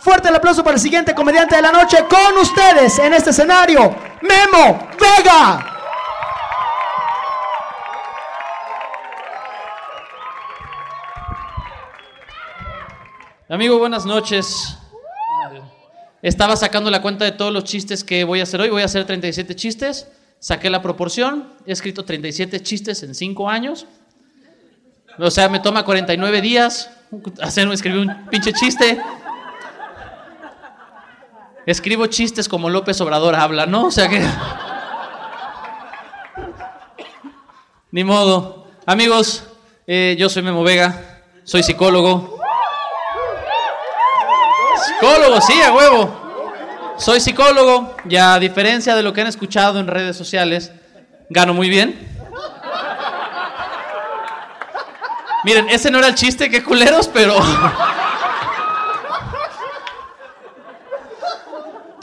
Fuerte el aplauso para el siguiente comediante de la noche con ustedes en este escenario, Memo Vega. Amigo, buenas noches. Estaba sacando la cuenta de todos los chistes que voy a hacer hoy. Voy a hacer 37 chistes. Saqué la proporción. He escrito 37 chistes en 5 años. O sea, me toma 49 días hacer, escribir un pinche chiste. Escribo chistes como López Obrador habla, ¿no? O sea que... Ni modo. Amigos, eh, yo soy Memo Vega, soy psicólogo. Psicólogo, sí, a huevo. Soy psicólogo y a diferencia de lo que han escuchado en redes sociales, gano muy bien. Miren, ese no era el chiste, qué culeros, pero...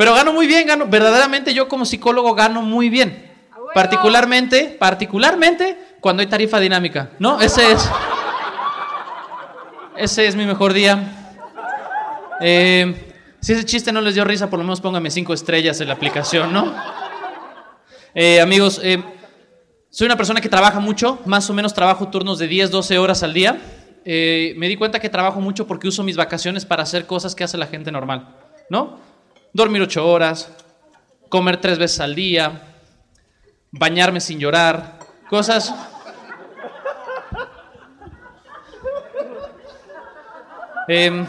Pero gano muy bien, gano, verdaderamente yo como psicólogo gano muy bien. Particularmente, particularmente cuando hay tarifa dinámica, ¿no? Ese es, ese es mi mejor día. Eh, si ese chiste no les dio risa, por lo menos póngame cinco estrellas en la aplicación, ¿no? Eh, amigos, eh, soy una persona que trabaja mucho, más o menos trabajo turnos de 10, 12 horas al día. me di cuenta que trabajo mucho porque uso mis vacaciones para hacer cosas que hace la gente normal, ¿no? Dormir ocho horas, comer tres veces al día, bañarme sin llorar, cosas... Em,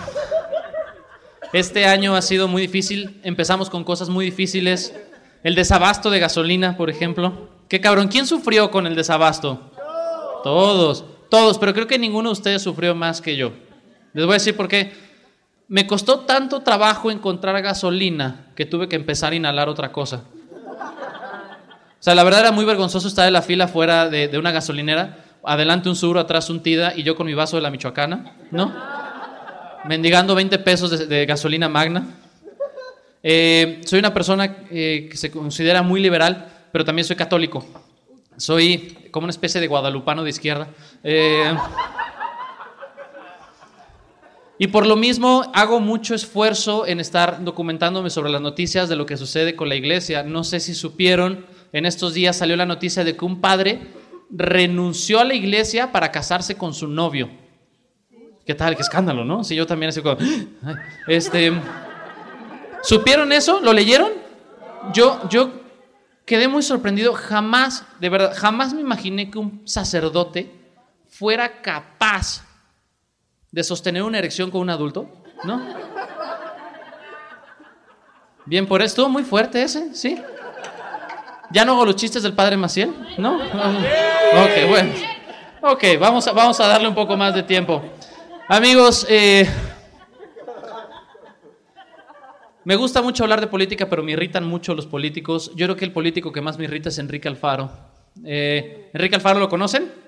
este año ha sido muy difícil, empezamos con cosas muy difíciles. El desabasto de gasolina, por ejemplo. Qué cabrón, ¿quién sufrió con el desabasto? Todos, todos, pero creo que ninguno de ustedes sufrió más que yo. Les voy a decir por qué me costó tanto trabajo encontrar gasolina que tuve que empezar a inhalar otra cosa. O sea, la verdad era muy vergonzoso estar en la fila fuera de, una gasolinera, adelante un sur, atrás un tida y yo con mi vaso de la Michoacana, ¿no? Mendigando 20 pesos de, gasolina magna. Eh, soy una persona eh, que se considera muy liberal, pero también soy católico. Soy como una especie de guadalupano de izquierda. Eh, y por lo mismo hago mucho esfuerzo en estar documentándome sobre las noticias de lo que sucede con la iglesia. No sé si supieron, en estos días salió la noticia de que un padre renunció a la iglesia para casarse con su novio. ¿Qué tal? Qué escándalo, ¿no? Si yo también así como... Este, ¿Supieron eso? ¿Lo leyeron? Yo, yo quedé muy sorprendido. Jamás, de verdad, jamás me imaginé que un sacerdote fuera capaz de sostener una erección con un adulto, ¿no? Bien, por esto, muy fuerte ese, ¿sí? ¿Ya no hago los chistes del padre Maciel? ¿No? Ok, bueno. Ok, vamos a, vamos a darle un poco más de tiempo. Amigos, eh, me gusta mucho hablar de política, pero me irritan mucho los políticos. Yo creo que el político que más me irrita es Enrique Alfaro. Eh, ¿Enrique Alfaro lo conocen?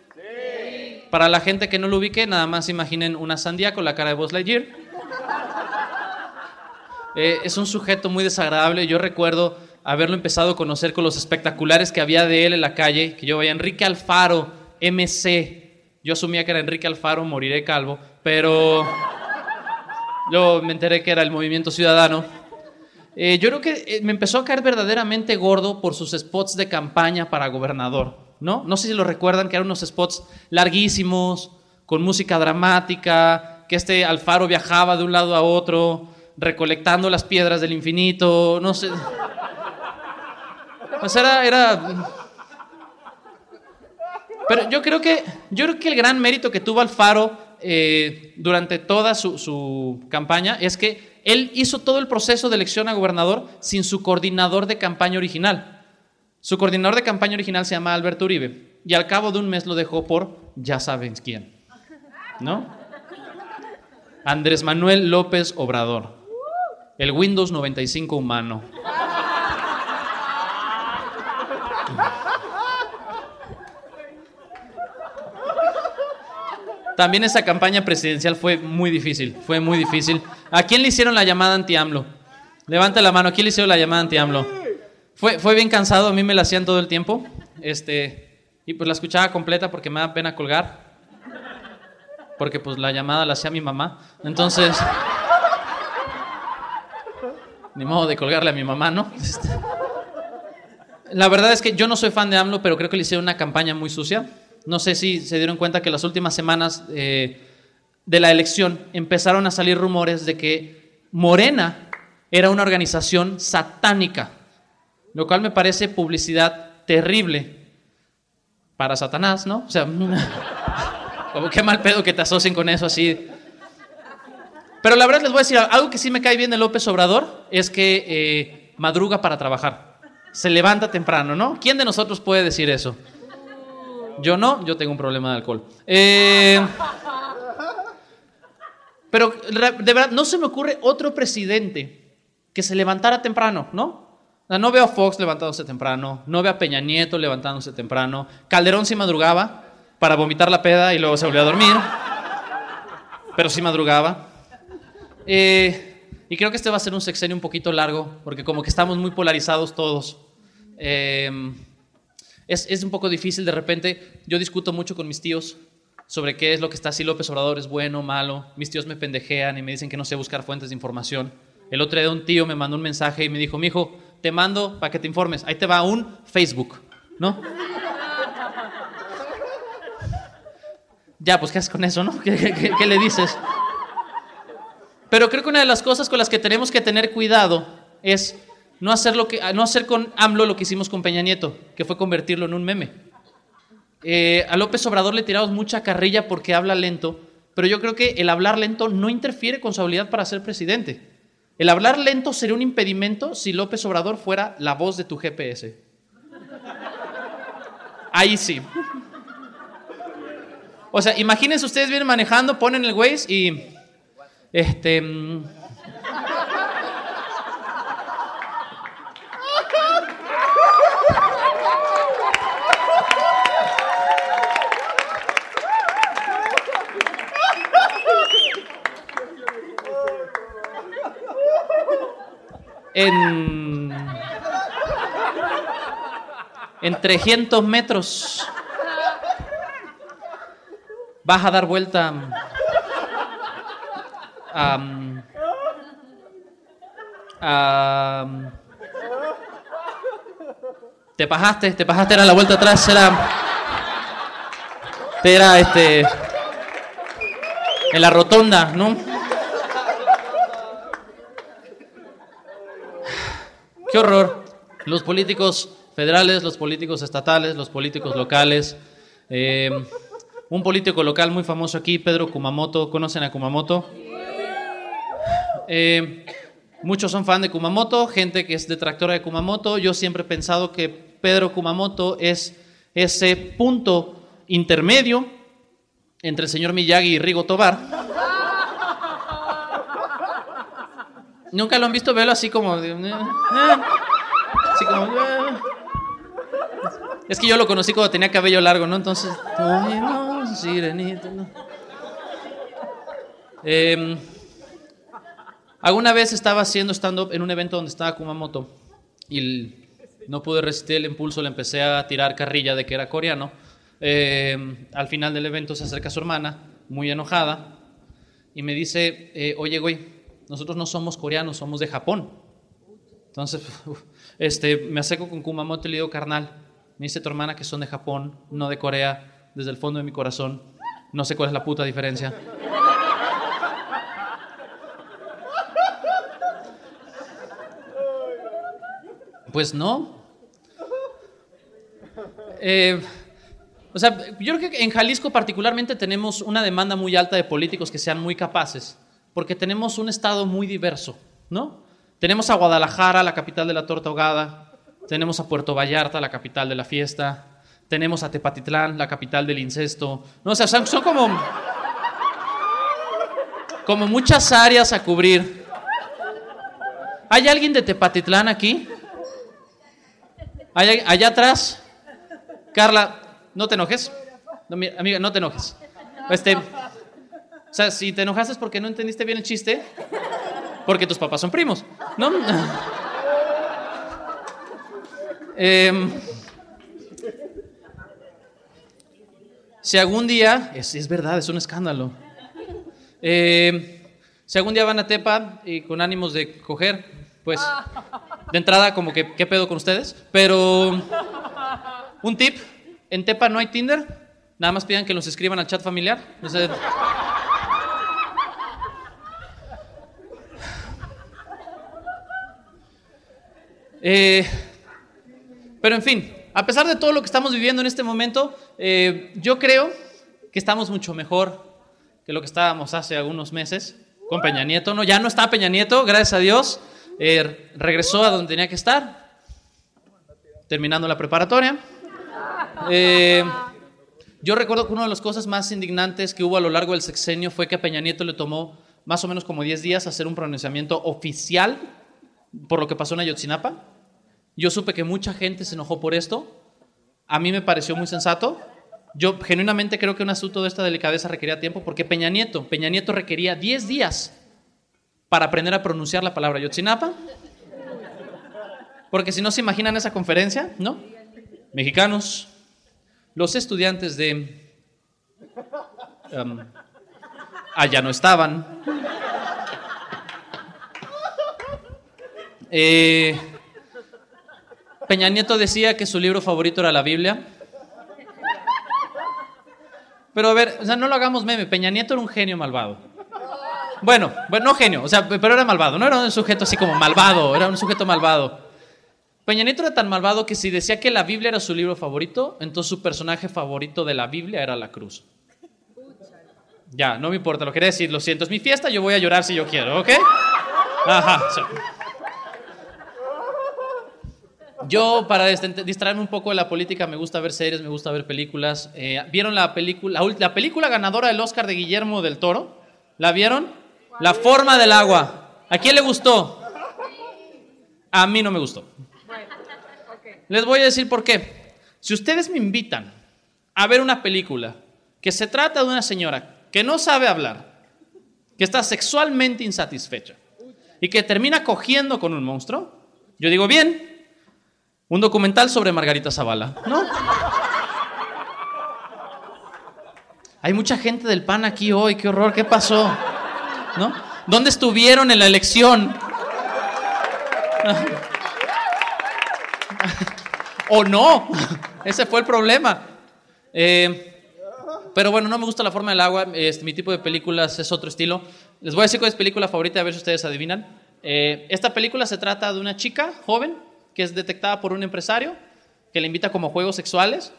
Para la gente que no lo ubique, nada más imaginen una sandía con la cara de Buzz Lightyear. Eh, es un sujeto muy desagradable. Yo recuerdo haberlo empezado a conocer con los espectaculares que había de él en la calle, que yo veía Enrique Alfaro, MC. Yo asumía que era Enrique Alfaro, moriré calvo, pero yo me enteré que era el movimiento ciudadano. Eh, yo creo que eh, me empezó a caer verdaderamente gordo por sus spots de campaña para gobernador. ¿No? No sé si lo recuerdan, que eran unos spots larguísimos, con música dramática, que este Alfaro viajaba de un lado a otro, recolectando las piedras del infinito, no sé. Pues era, era... Pero yo creo que, yo creo que el gran mérito que tuvo Alfaro eh, durante toda su, su campaña es que él hizo todo el proceso de elección a gobernador sin su coordinador de campaña original. Su coordinador de campaña original se llama Alberto Uribe y al cabo de un mes lo dejó por ya saben quién. ¿No? Andrés Manuel López Obrador. El Windows 95 humano. También esa campaña presidencial fue muy difícil, fue muy difícil. ¿A quién le hicieron la llamada anti-AMLO? Levanta la mano, ¿a quién le hicieron la llamada anti-AMLO? Fue, fue bien cansado, a mí me la hacían todo el tiempo. Este, y pues la escuchaba completa porque me da pena colgar. Porque pues la llamada la hacía mi mamá. Entonces, ni modo de colgarle a mi mamá, ¿no? Este, la verdad es que yo no soy fan de AMLO, pero creo que le hicieron una campaña muy sucia. No sé si se dieron cuenta que las últimas semanas eh, de la elección empezaron a salir rumores de que Morena era una organización satánica, lo cual me parece publicidad terrible para Satanás, ¿no? O sea, como qué mal pedo que te asocien con eso así. Pero la verdad les voy a decir algo que sí me cae bien de López Obrador es que eh, madruga para trabajar, se levanta temprano, ¿no? ¿Quién de nosotros puede decir eso? Yo no, yo tengo un problema de alcohol. Eh, pero de verdad, no se me ocurre otro presidente que se levantara temprano, ¿no? No veo a Fox levantándose temprano, no veo a Peña Nieto levantándose temprano. Calderón sí madrugaba para vomitar la peda y luego se volvió a dormir, pero sí madrugaba. Eh, y creo que este va a ser un sexenio un poquito largo, porque como que estamos muy polarizados todos. Eh, es, un poco difícil de repente. Yo discuto mucho con mis tíos sobre qué es lo que está así López Obrador, es bueno, malo. Mis tíos me pendejean y me dicen que no sé buscar fuentes de información. El otro día un tío me mandó un mensaje y me dijo, mijo, te mando para que te informes. Ahí te va un Facebook, ¿no? ya, pues, ¿qué haces con eso, no? qué le dices? Pero creo que una de las cosas con las que tenemos que tener cuidado es no hacer, lo que, no hacer con AMLO lo que hicimos con Peña Nieto, que fue convertirlo en un meme. Eh, a López Obrador le tiramos mucha carrilla porque habla lento, pero yo creo que el hablar lento no interfiere con su habilidad para ser presidente. El hablar lento sería un impedimento si López Obrador fuera la voz de tu GPS. Ahí sí. O sea, imagínense ustedes vienen manejando, ponen el Waze y este en, en 300 metros vas a dar vuelta te pasaste, te pasaste, era la vuelta atrás, era, era este, en la rotonda, ¿no? Qué horror. Los políticos federales, los políticos estatales, los políticos locales. Eh, un político local muy famoso aquí, Pedro Kumamoto. ¿Conocen a Kumamoto? Eh, muchos son fan de Kumamoto, gente que es detractora de Kumamoto. Yo siempre he pensado que Pedro Kumamoto es ese punto intermedio entre el señor Miyagi y Rigo Tobar. Nunca lo han visto verlo así como de, eh, eh, así como eh. es que yo lo conocí cuando tenía cabello largo, ¿no? Entonces, em, alguna vez estaba haciendo stand-up en un evento donde estaba Kumamoto y no pude resistir el impulso, le empecé a tirar carrilla de que era coreano. Em, al final del evento se acerca su hermana, muy enojada, y me dice, oye, güey, nosotros no somos coreanos, somos de Japón. Entonces, este, me acerco con Kumamoto y le digo, carnal, me dice tu hermana que son de Japón, no de Corea, desde el fondo de mi corazón. No sé cuál es la puta diferencia. Pues no. Eh, o sea, yo creo que en Jalisco particularmente tenemos una demanda muy alta de políticos que sean muy capaces porque tenemos un estado muy diverso, ¿no? Tenemos a Guadalajara, la capital de la torta ahogada, tenemos a Puerto Vallarta, la capital de la fiesta, tenemos a Tepatitlán, la capital del incesto, no, o sea, son, como como muchas áreas a cubrir. ¿Hay alguien de Tepatitlán aquí? ¿Hay- allá atrás. Carla, no te enojes. No, mi- amiga, no te enojes. Este, o sea, si te enojaste porque no entendiste bien el chiste, porque tus papás son primos, ¿no? Em, si algún día, es, es verdad, es un escándalo. Em, si algún día van a Tepa y con ánimos de coger, pues de entrada como que, ¿qué pedo con ustedes? Pero un tip, en Tepa no hay Tinder, nada más pidan que los escriban al chat familiar. O sea, eh, pero en fin, a pesar de todo lo que estamos viviendo en este momento, eh, yo creo que estamos mucho mejor que lo que estábamos hace algunos meses con Peña Nieto. No, ya no está Peña Nieto, gracias a Dios. Eh, regresó a donde tenía que estar, terminando la preparatoria. Eh, yo recuerdo que una de las cosas más indignantes que hubo a lo largo del sexenio fue que a Peña Nieto le tomó más o menos como 10 días hacer un pronunciamiento oficial por lo que pasó en Ayotzinapa. Yo supe que mucha gente se enojó por esto. A mí me pareció muy sensato. Yo genuinamente creo que un asunto de esta delicadeza requería tiempo porque Peña Nieto, Peña Nieto requería 10 días para aprender a pronunciar la palabra Ayotzinapa. Porque si no se imaginan esa conferencia, ¿no? Mexicanos, los estudiantes de... um, allá no estaban. Eh, Peña Nieto decía que su libro favorito era la Biblia. Pero a ver, o sea, no lo hagamos meme. Peña Nieto era un genio malvado. Bueno, bueno, no genio, o sea, pero era malvado. No era un sujeto así como malvado, era un sujeto malvado. Peña Nieto era tan malvado que si decía que la Biblia era su libro favorito, entonces su personaje favorito de la Biblia era la cruz. Ya, no me importa, lo quería decir, lo siento, es mi fiesta, yo voy a llorar si yo quiero, ¿ok? Ajá. sí. Yo, para dist- distraerme un poco de la política, me gusta ver series, me gusta ver películas. Eh, ¿Vieron la película, la, ul- la película ganadora del Oscar de Guillermo del Toro? ¿La vieron? La forma del agua. ¿A quién le gustó? A mí no me gustó. Les voy a decir por qué. Si ustedes me invitan a ver una película que se trata de una señora que no sabe hablar, que está sexualmente insatisfecha y que termina cogiendo con un monstruo, yo digo, bien, un documental sobre Margarita Zavala, ¿no? Hay mucha gente del PAN aquí hoy, qué horror, ¿qué pasó? ¿No? ¿Dónde estuvieron en la elección? ¿O no? Ese fue el problema. Eh, pero bueno, no me gusta la forma del agua. Este, mi tipo de películas es otro estilo. Les voy a decir cuál es mi película favorita, a ver si ustedes adivinan. Eh, esta película se trata de una chica joven que es detectada por un empresario que le invita como juegos sexuales,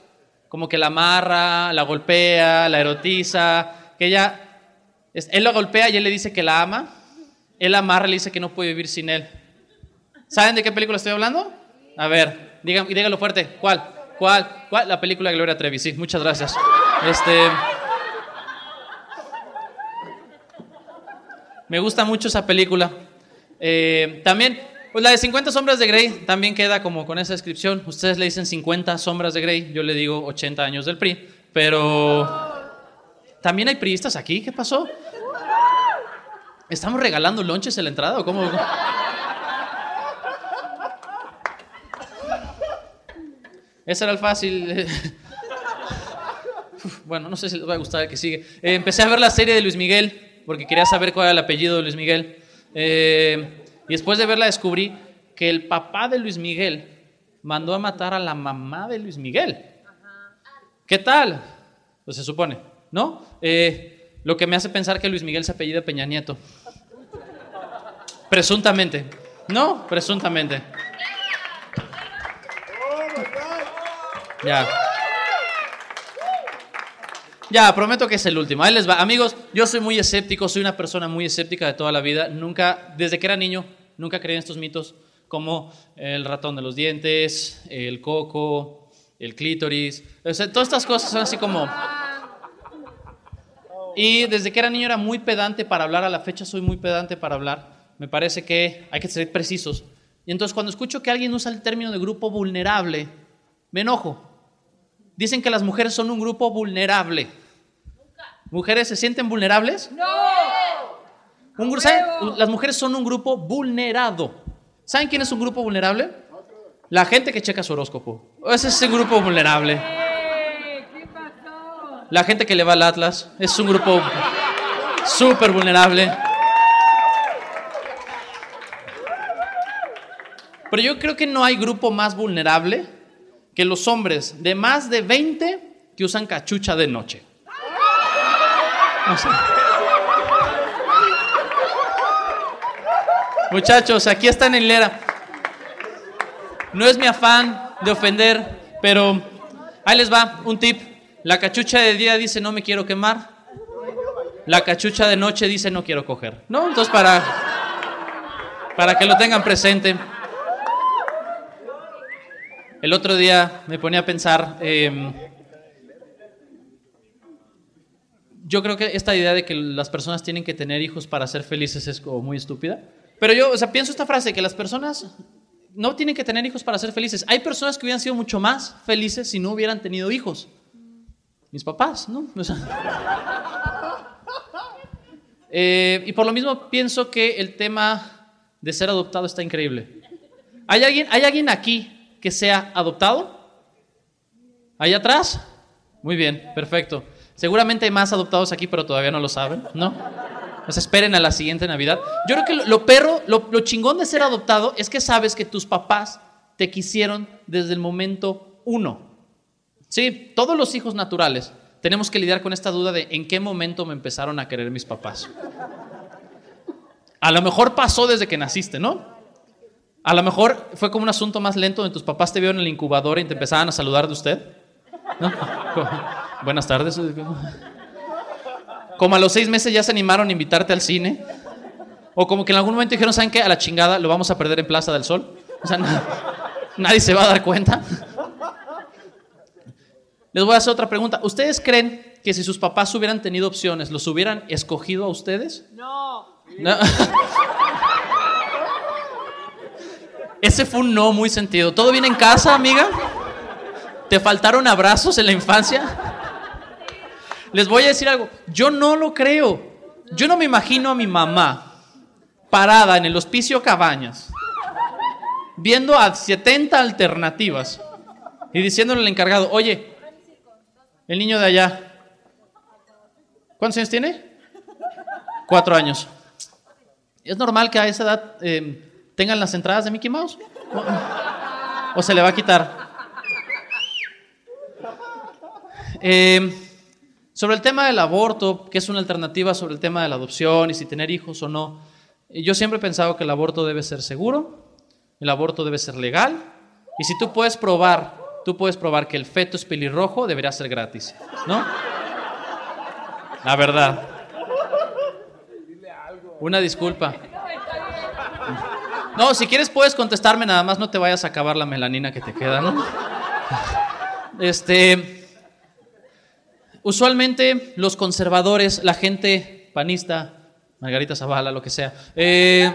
como que la amarra, la golpea, la erotiza, que ella, él la golpea y él le dice que la ama, él la amarra y le dice que no puede vivir sin él. ¿Saben de qué película estoy hablando? A ver, digan, y díganlo fuerte. ¿Cuál? ¿Cuál? ¿Cuál? La película de Gloria Trevi. Sí, muchas gracias. Este. Me gusta mucho esa película. Eh, también, pues la de 50 sombras de Grey también queda como con esa descripción. Ustedes le dicen 50 sombras de Grey, yo le digo 80 años del PRI. Pero. ¿También hay priistas aquí? ¿Qué pasó? ¿Estamos regalando lonches en la entrada o cómo? Ese era el fácil. Bueno, no sé si les va a gustar el que sigue. Eh, empecé a ver la serie de Luis Miguel porque quería saber cuál era el apellido de Luis Miguel. Eh, y después de verla descubrí que el papá de Luis Miguel mandó a matar a la mamá de Luis Miguel. ¿Qué tal? Pues se supone, ¿no? Eh, lo que me hace pensar que Luis Miguel se apellida Peña Nieto. Presuntamente. No, presuntamente. Ya. Ya, prometo que es el último. Ahí les va. Amigos, yo soy muy escéptico, soy una persona muy escéptica de toda la vida. Nunca, desde que era niño, nunca creí en estos mitos como el ratón de los dientes, el coco, el clítoris. O sea, todas estas cosas son así como... Y desde que era niño era muy pedante para hablar, a la fecha soy muy pedante para hablar. Me parece que hay que ser precisos. Y entonces cuando escucho que alguien usa el término de grupo vulnerable, me enojo. Dicen que las mujeres son un grupo vulnerable. ¿Mujeres se sienten vulnerables? No. Las mujeres son un grupo vulnerado. ¿Saben quién es un grupo vulnerable? La gente que checa su horóscopo. Ese es un grupo vulnerable. La gente que le va al Atlas. Es un grupo súper vulnerable. Pero yo creo que no hay grupo más vulnerable que los hombres de más de 20 que usan cachucha de noche. Muchachos, aquí están en hilera. No es mi afán de ofender, pero ahí les va un tip. La cachucha de día dice no me quiero quemar. La cachucha de noche dice no quiero coger. ¿No? Entonces para, para que lo tengan presente. El otro día me ponía a pensar, em, yo creo que esta idea de que las personas tienen que tener hijos para ser felices es como muy estúpida. Pero yo, o sea, pienso esta frase, que las personas no tienen que tener hijos para ser felices. Hay personas que hubieran sido mucho más felices si no hubieran tenido hijos. Mis papás, ¿no? Eh, y por lo mismo pienso que el tema de ser adoptado está increíble. ¿Hay alguien, ¿Hay alguien aquí que sea adoptado? ¿Allá atrás? Muy bien, perfecto. Seguramente hay más adoptados aquí, pero todavía no lo saben, ¿no? Pues esperen a la siguiente Navidad. Yo creo que lo, perro, lo, chingón de ser adoptado es que sabes que tus papás te quisieron desde el momento uno. Sí, todos los hijos naturales tenemos que lidiar con esta duda de en qué momento me empezaron a querer mis papás. A lo mejor pasó desde que naciste, ¿no? A lo mejor fue como un asunto más lento donde tus papás te vieron en el incubador y te empezaban a saludar de usted. Buenas tardes. Como a los seis meses ya se animaron a invitarte al cine. O como que en algún momento dijeron, ¿saben qué? A la chingada lo vamos a perder en Plaza del Sol. O sea, nadie se va a dar cuenta. Les voy a hacer otra pregunta. ¿Ustedes creen que si sus papás hubieran tenido opciones, los hubieran escogido a ustedes? No. ¿No? Ese fue un no muy sentido. ¿Todo bien en casa, amiga? ¿Te faltaron abrazos en la infancia? Les voy a decir algo. Yo no lo creo. Yo no me imagino a mi mamá parada en el hospicio Cabañas, viendo a 70 alternativas y diciéndole al encargado, oye, el niño de allá, ¿cuántos años tiene? Cuatro años. Es normal que a esa edad eh, tengan las entradas de Mickey Mouse? ¿O, se le va a quitar? Eh, sobre el tema del aborto, que es una alternativa sobre el tema de la adopción y si tener hijos o no, eh, yo siempre he pensado que el aborto debe ser seguro, el aborto debe ser legal, y si tú puedes probar, tú puedes probar que el feto es pelirrojo, debería ser gratis, ¿no? La verdad. Una disculpa. No, si quieres puedes contestarme, nada más no te vayas a acabar la melanina que te queda, ¿no? Este. Usualmente los conservadores, la gente panista, Margarita Zavala, lo que sea, eh,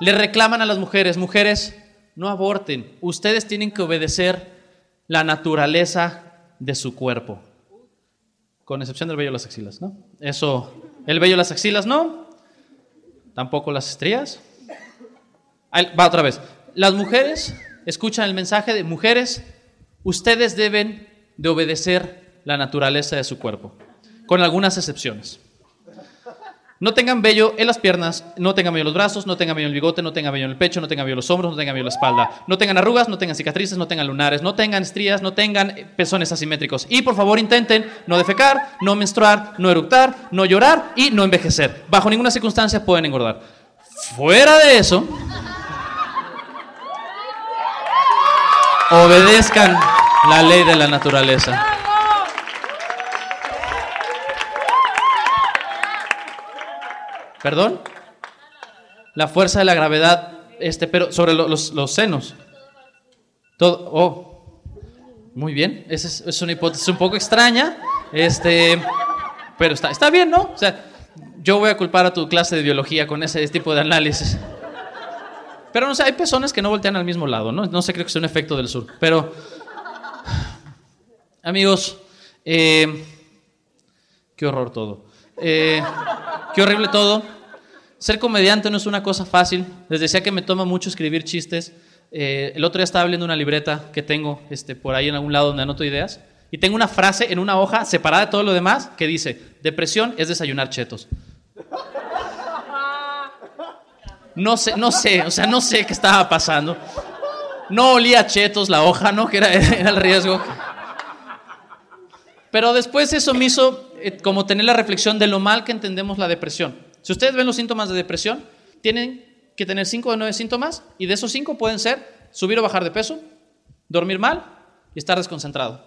le reclaman a las mujeres, mujeres, no aborten, ustedes tienen que obedecer la naturaleza de su cuerpo. Con excepción del vello de las axilas, ¿no? Eso, el vello de las axilas no, tampoco las estrías, Va otra vez. Las mujeres escuchan el mensaje de mujeres, ustedes deben de obedecer la naturaleza de su cuerpo, con algunas excepciones. No tengan vello en las piernas, no tengan vello en los brazos, no tengan vello en el bigote, no tengan vello en el pecho, no tengan vello en los hombros, no tengan vello en la espalda, no tengan arrugas, no tengan cicatrices, no tengan lunares, no tengan estrías, no tengan pezones asimétricos. Y por favor intenten no defecar, no menstruar, no eructar, no llorar y no envejecer. Bajo ninguna circunstancia pueden engordar. Fuera de eso, obedezcan la ley de la naturaleza. ¿Perdón? La fuerza de la gravedad, este, pero sobre los, senos. Todo, oh, muy bien, esa es, una hipótesis un poco extraña. Este, Pero está, está bien, ¿no? O sea, yo voy a culpar a tu clase de biología con ese tipo de análisis. Pero no sé, hay personas que no voltean al mismo lado, ¿no? No sé, creo que sea un efecto del sur. Pero, amigos, eh, qué horror todo. Eh, qué horrible todo. Ser comediante no es una cosa fácil. Les decía que me toma mucho escribir chistes. Eh, el otro día estaba abriendo una libreta que tengo este, por ahí en algún lado donde anoto ideas. Y tengo una frase en una hoja separada de todo lo demás que dice, depresión es desayunar chetos. No sé, no sé, o sea, no sé qué estaba pasando. No olía chetos la hoja, ¿no? Que era, era el riesgo. Pero después eso me hizo eh, como tener la reflexión de lo mal que entendemos la depresión. Si ustedes ven los síntomas de depresión, tienen que tener 5 de 9 síntomas y de esos 5 pueden ser subir o bajar de peso, dormir mal y estar desconcentrado.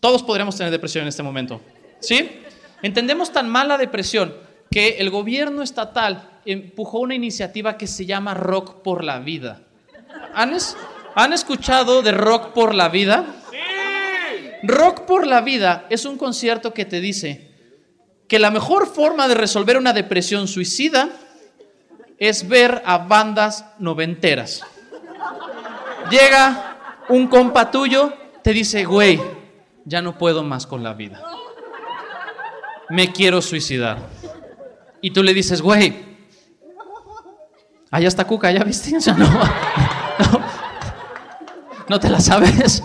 Todos podríamos tener depresión en este momento. ¿Sí? Entendemos tan mal la depresión que el gobierno estatal empujó una iniciativa que se llama Rock por la Vida. ¿Han, es- ¿han escuchado de Rock por la Vida? Rock por la Vida es un concierto que te dice que la mejor forma de resolver una depresión suicida es ver a bandas noventeras. Llega un compa tuyo, te dice, güey, ya no puedo más con la vida. Me quiero suicidar. Y tú le dices, güey, allá está Cuca, ¿ya viste? Sea, no, no, no te la sabes.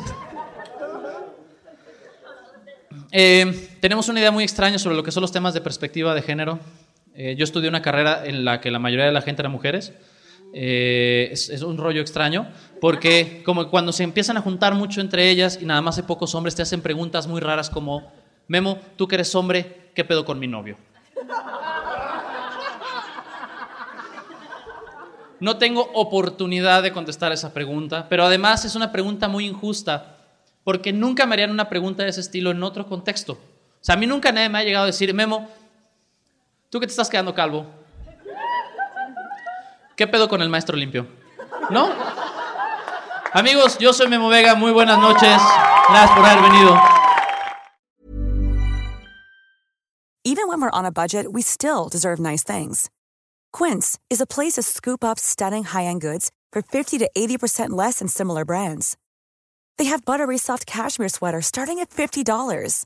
Eh, tenemos una idea muy extraña sobre lo que son los temas de perspectiva de género. Eh, yo estudié una carrera en la que la mayoría de la gente era mujeres. Eh, es, es un rollo extraño porque como cuando se empiezan a juntar mucho entre ellas y nada más hay pocos hombres te hacen preguntas muy raras como Memo, tú que eres hombre, ¿qué pedo con mi novio? No tengo oportunidad de contestar esa pregunta, pero además es una pregunta muy injusta porque nunca me harían una pregunta de ese estilo en otro contexto. Sea, a mí nunca nadie me ha llegado a decir, Memo, tú que te estás quedando calvo, ¿qué pedo con el maestro limpio? ¿No? Amigos, yo soy Memo Vega, muy buenas noches, gracias por haber venido. Even when we're on a budget, we still deserve nice things. Quince is a place to scoop up stunning high-end goods for 50 to 80% less than similar brands. They have buttery soft cashmere sweaters starting at $50,